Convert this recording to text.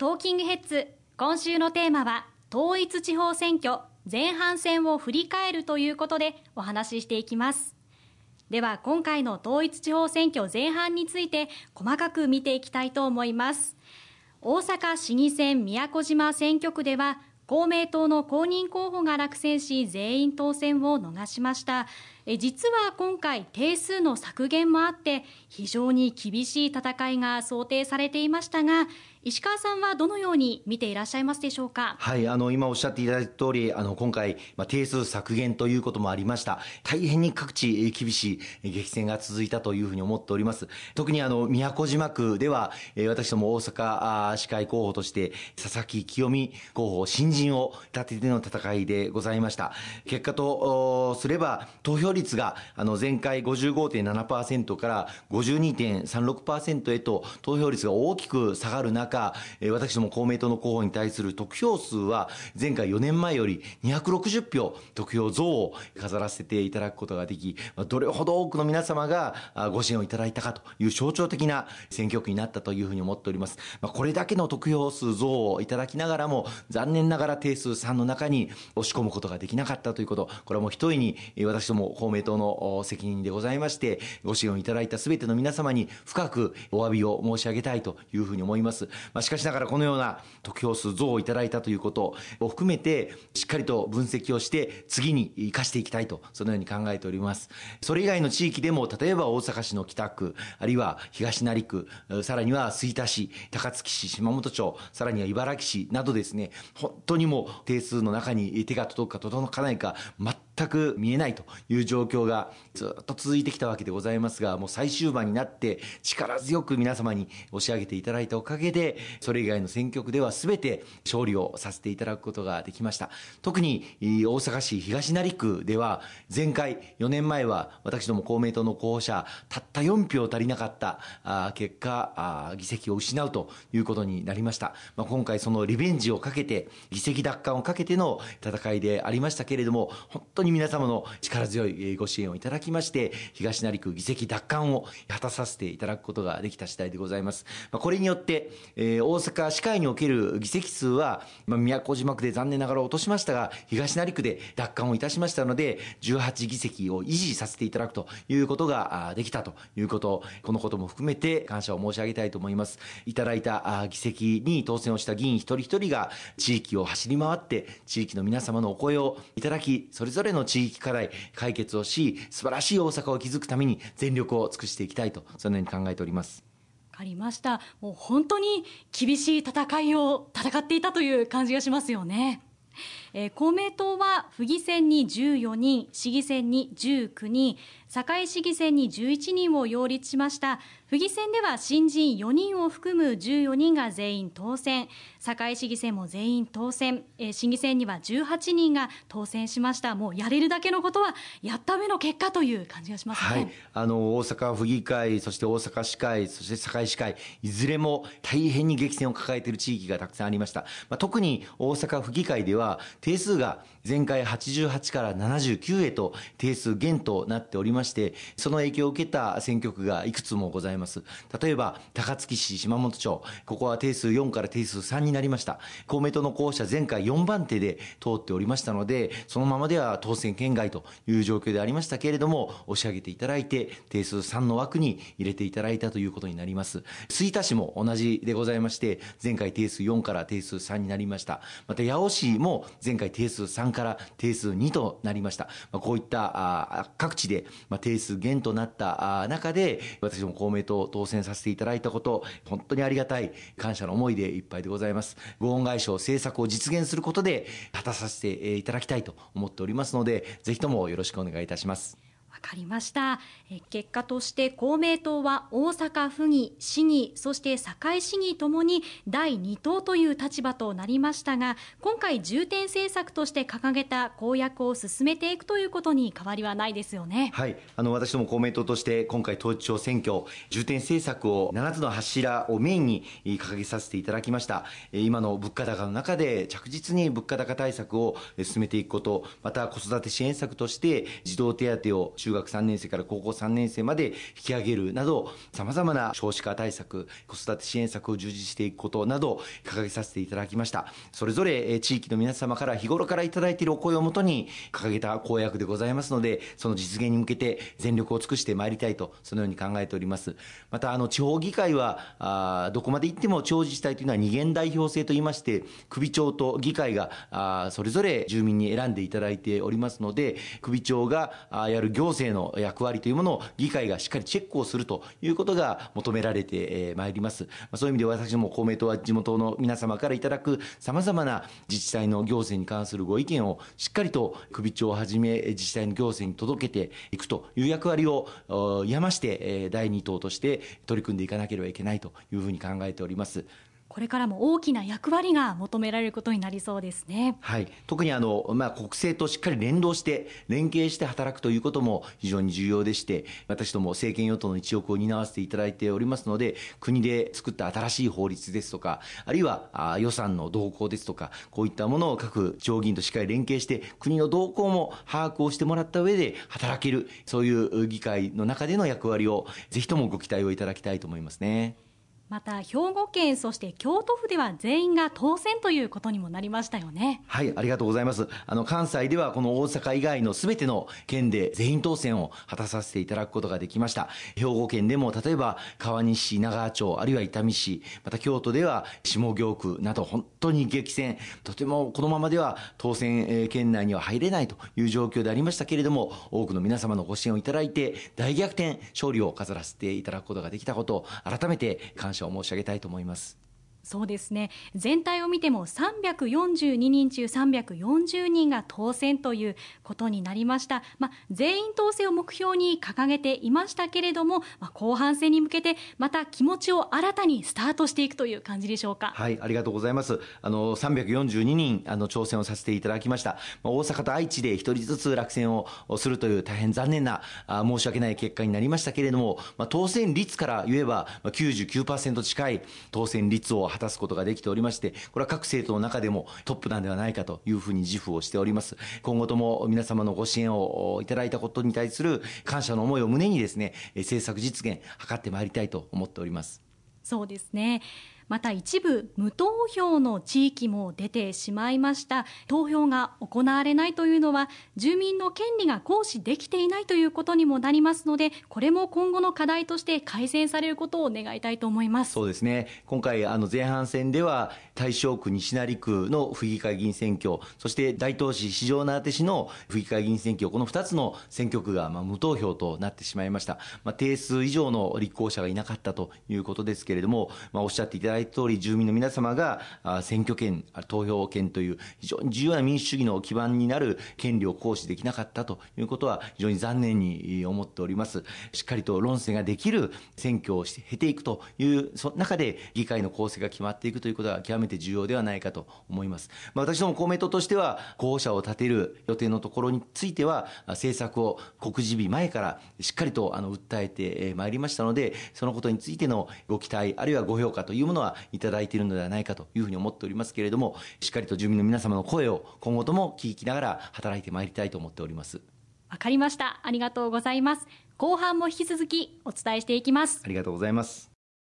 トーキングヘッズ。今週のテーマは統一地方選挙前半戦を振り返るということでお話ししていきます。では今回の統一地方選挙前半について細かく見ていきたいと思います。大阪市議選宮古島選挙区では公明党の公認候補が落選し全員当選を逃しました。実は今回定数の削減もあって非常に厳しい戦いが想定されていましたが石川さんはどのように見ていらっしゃいますでしょうか？はい、あの、今おっしゃっていただいた通り、あの、今回、まあ、定数削減ということもありました。大変に各地厳しい激戦が続いたというふうに思っております。特にあの、宮古島区では、え私ども大阪市会候補として、佐々木清美候補、新人を立てての戦いでございました。結果とすれば、投票率率が、あの、前回55.7%から52.36%へと、投票率が大きく下がる中、中、私ども公明党の候補に対する得票数は前回4年前より260票得票増を飾らせていただくことができ、どれほど多くの皆様がご支援をいただいたかという象徴的な選挙区になったというふうに思っております。これだけの得票数増をいただきながらも、残念ながら定数3の中に押し込むことができなかったということ、これはもう一重に私ども公明党の責任でございまして、ご支援をいただいたすべての皆様に深くお詫びを申し上げたいというふうに思います。まあ、しかしながらこのような得票数増をいただいたということを含めて、しっかりと分析をして、次に生かしていきたいと、そのように考えております。それ以外の地域でも、例えば大阪市の北区、あるいは東成区、さらには吹田市、高槻市、島本町、さらには茨城市などですね、本当にもう定数の中に手が届くか届かないか、全全く見えないという状況がずっと続いてきたわけでございますが、もう最終盤になって力強く皆様に押し上げていただいたおかげで、それ以外の選挙区では全て勝利をさせていただくことができました。特に大阪市東成区では、前回4年前は私ども公明党の候補者、たった4票足りなかった結果、議席を失うということになりました。まあ、今回そのリベンジをかけて、議席奪還をかけての戦いでありましたけれども、本当にに皆様の力強いご支援をいただきまして、東成区議席奪還を果たさせていただくことができた次第でございます。ま、これによって、え、大阪市会における議席数は、ま、宮古島区で残念ながら落としましたが、東成区で奪還をいたしましたので、18議席を維持させていただくということができたということ、このことも含めて感謝を申し上げたいと思います。いただいた議席に当選をした議員一人一人が地域を走り回って、地域の皆様のお声をいただき、それぞれの地域課題解決をし、素晴らしい大阪を築くために全力を尽くしていきたいと、そのように考えております。かりました。もう本当に厳しい戦いを戦っていたという感じがしますよね。えー、公明党は府議選に14人、市議選に19人、堺市議選に11人を擁立しました。府議選では新人4人を含む14人が全員当選。堺市議選も全員当選、えー、市議選には18人が当選しました。もうやれるだけのことはやっための結果という感じがしますね、はい、あの大阪府議会そして大阪市会そして堺市会いずれも大変に激戦を抱えている地域がたくさんありました、まあ、特に大阪府議会では定数が前回88から79へと定数減となっておりまして、その影響を受けた選挙区がいくつもございます。例えば、高槻市島本町、ここは定数4から定数3になりました。公明党の候補者前回4番手で通っておりましたので、そのままでは当選圏外という状況でありましたけれども、押し上げていただいて、定数3の枠に入れていただいたということになります。吹田市も同じでございまして、前回定数4から定数3になりました。また、八尾市も前前回定数3から定数2となりました。まあ、こういったあ各地で、まあ、定数減となったあ中で、私も公明党当選させていただいたこと、本当にありがたい感謝の思いでいっぱいでございます。ご恩返しを政策を実現することで果たさせていただきたいと思っておりますので、ぜひともよろしくお願いいたします。わかりました。え結果として公明党は大阪府議、市議、そして堺市議ともに第2党という立場となりましたが、今回重点政策として掲げた公約を進めていくということに変わりはないですよね。はい。あの、私ども公明党として今回統一地方選挙、重点政策を7つの柱をメインに掲げさせていただきました。今の物価高の中で着実に物価高対策を進めていくこと、また子育て支援策として児童手当を中学3年生から高校3年生まで引き上げるなど、様々な少子化対策、子育て支援策を充実していくことなど、掲げさせていただきました。それぞれ地域の皆様から日頃からいただいているお声をもとに掲げた公約でございますので、その実現に向けて全力を尽くしてまいりたいと、そのように考えております。また、あの、地方議会は、あどこまで行っても地方自治体というのは二元代表制といいまして、首長と議会が、あそれぞれ住民に選んでいただいておりますので、首長があやる行行政の役割というものを議会がしっかりチェックをするということが求められてまいります。そういう意味で私ども公明党は地元の皆様からいただく様々な自治体の行政に関するご意見をしっかりと首長をはじめ自治体の行政に届けていくという役割をやまして第二党として取り組んでいかなければいけないというふうに考えております。これからも大きな役割が求められることになりそうですね。はい。特にあの、まあ、国政としっかり連動して、連携して働くということも非常に重要でして、私ども政権与党の一翼を担わせていただいておりますので、国で作った新しい法律ですとか、あるいはあ予算の動向ですとか、こういったものを各地方議員としっかり連携して、国の動向も把握をしてもらった上で働ける、そういう議会の中での役割を、ぜひともご期待をいただきたいと思いますね。また兵庫県そして京都府では全員が当選ということにもなりましたよね。はいありがとうございます。あの関西ではこの大阪以外のすべての県で全員当選を果たさせていただくことができました。兵庫県でも例えば川西市長川町あるいは伊丹市また京都では下京区など本当に激戦。とてもこのままでは当選県内には入れないという状況でありましたけれども多くの皆様のご支援をいただいて大逆転勝利を飾らせていただくことができたことを改めて感謝謝を申し上げたいと思います。そうですね。全体を見ても342人中340人が当選ということになりました、まあ、全員当選を目標に掲げていましたけれども、まあ、後半戦に向けてまた気持ちを新たにスタートしていくという感じでしょうか。はいありがとうございます。あの342人あの挑戦をさせていただきました、まあ、大阪と愛知で1人ずつ落選をするという大変残念なあ申し訳ない結果になりましたけれども、まあ、当選率から言えば99%近い当選率を果たすことができておりまして、これは各政党の中でもトップなんではないかというふうに自負をしております。今後とも皆様のご支援をいただいたことに対する感謝の思いを胸にですね、政策実現図ってまいりたいと思っております。そうですね。また一部無投票の地域も出てしまいました。投票が行われないというのは住民の権利が行使できていないということにもなりますのでこれも今後の課題として改善されることを願いたいと思います。そうですね。今回あの前半戦では大正区西成区の府議会議員選挙そして大東市四条畷市の府議会議員選挙この2つの選挙区がまあ無投票となってしまいました、まあ、定数以上の立候補者がいなかったということですけれども、まあ、おっしゃっていただいた通り、住民の皆様が選挙権、投票権という非常に重要な民主主義の基盤になる権利を行使できなかったということは非常に残念に思っております。しっかりと論戦ができる選挙をして経ていくというその中で議会の構成が決まっていくということは極めて重要ではないかと思います。まあ、私ども公明党としては候補者を立てる予定のところについては政策を告示日前からしっかりとあの訴えてまいりましたのでそのことについてのご期待あるいはご評価というものはいただいているのではないかというふうに思っておりますけれどもしっかりと住民の皆様の声を今後とも聞きながら働いてまいりたいと思っております。わかりました。ありがとうございます。後半も引き続きお伝えしていきます。ありがとうございます